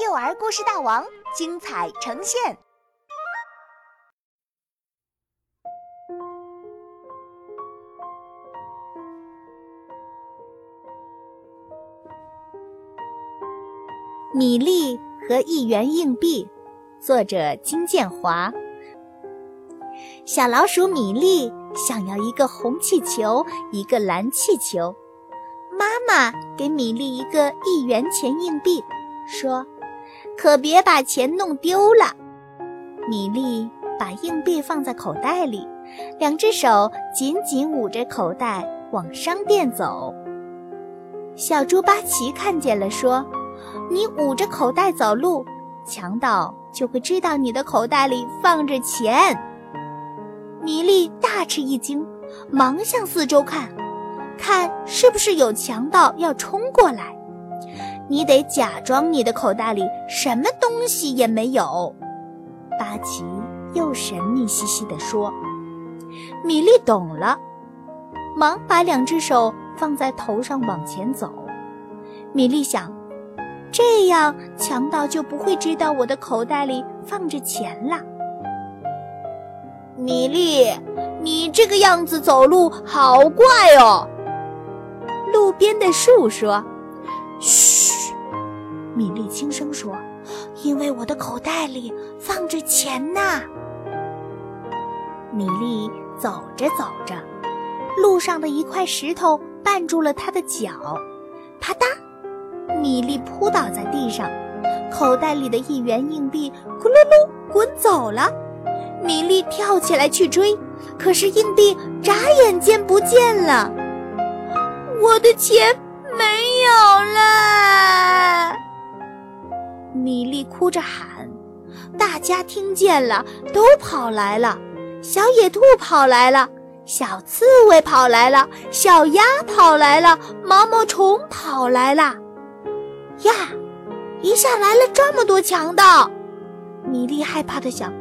幼儿故事大王精彩呈现。米粒和一元硬币，作者金建华。小老鼠米粒想要一个红气球，一个蓝气球。妈妈给米粒一个一元钱硬币，说：“可别把钱弄丢了。”米粒把硬币放在口袋里，两只手紧紧捂着口袋往商店走。小猪巴奇看见了，说：“你捂着口袋走路，强盗就会知道你的口袋里放着钱。”米粒大吃一惊，忙向四周看，看是不是有强盗要冲过来。你得假装你的口袋里什么东西也没有。巴奇又神秘兮兮地说：“米粒懂了，忙把两只手放在头上往前走。”米粒想，这样强盗就不会知道我的口袋里放着钱了。米粒，你这个样子走路好怪哦。路边的树说：“嘘。”米粒轻声说：“因为我的口袋里放着钱呢。”米粒走着走着，路上的一块石头绊住了他的脚，啪嗒，米粒扑倒在地上，口袋里的一元硬币咕噜噜滚走了。米粒跳起来去追，可是硬币眨眼间不见了。我的钱没有了！米粒哭着喊。大家听见了，都跑来了。小野兔跑来了，小刺猬跑来了，小鸭跑来了，毛毛虫跑来了。呀，一下来了这么多强盗！米粒害怕的想。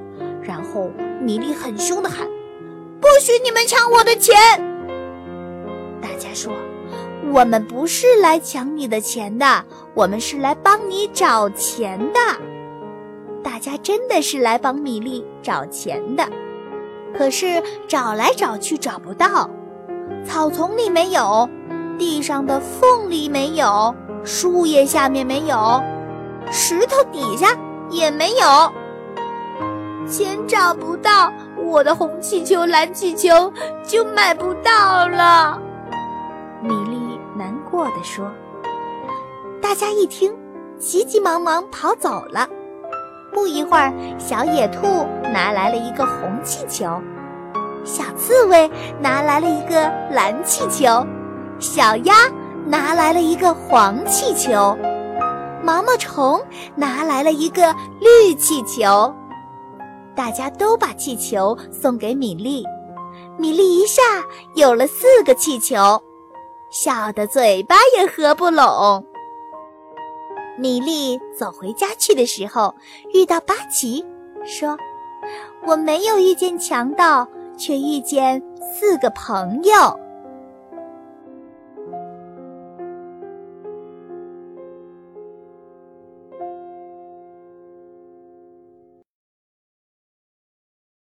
然后，米粒很凶的喊：“不许你们抢我的钱！”大家说：“我们不是来抢你的钱的，我们是来帮你找钱的。”大家真的是来帮米粒找钱的，可是找来找去找不到，草丛里没有，地上的缝里没有，树叶下面没有，石头底下也没有。钱找不到，我的红气球、蓝气球就买不到了。米粒难过的说。大家一听，急急忙忙跑走了。不一会儿，小野兔拿来了一个红气球，小刺猬拿来了一个蓝气球，小鸭拿来了一个黄气球，毛毛虫拿来了一个绿气球。大家都把气球送给米粒，米粒一下有了四个气球，笑得嘴巴也合不拢。米粒走回家去的时候，遇到巴奇，说：“我没有遇见强盗，却遇见四个朋友。”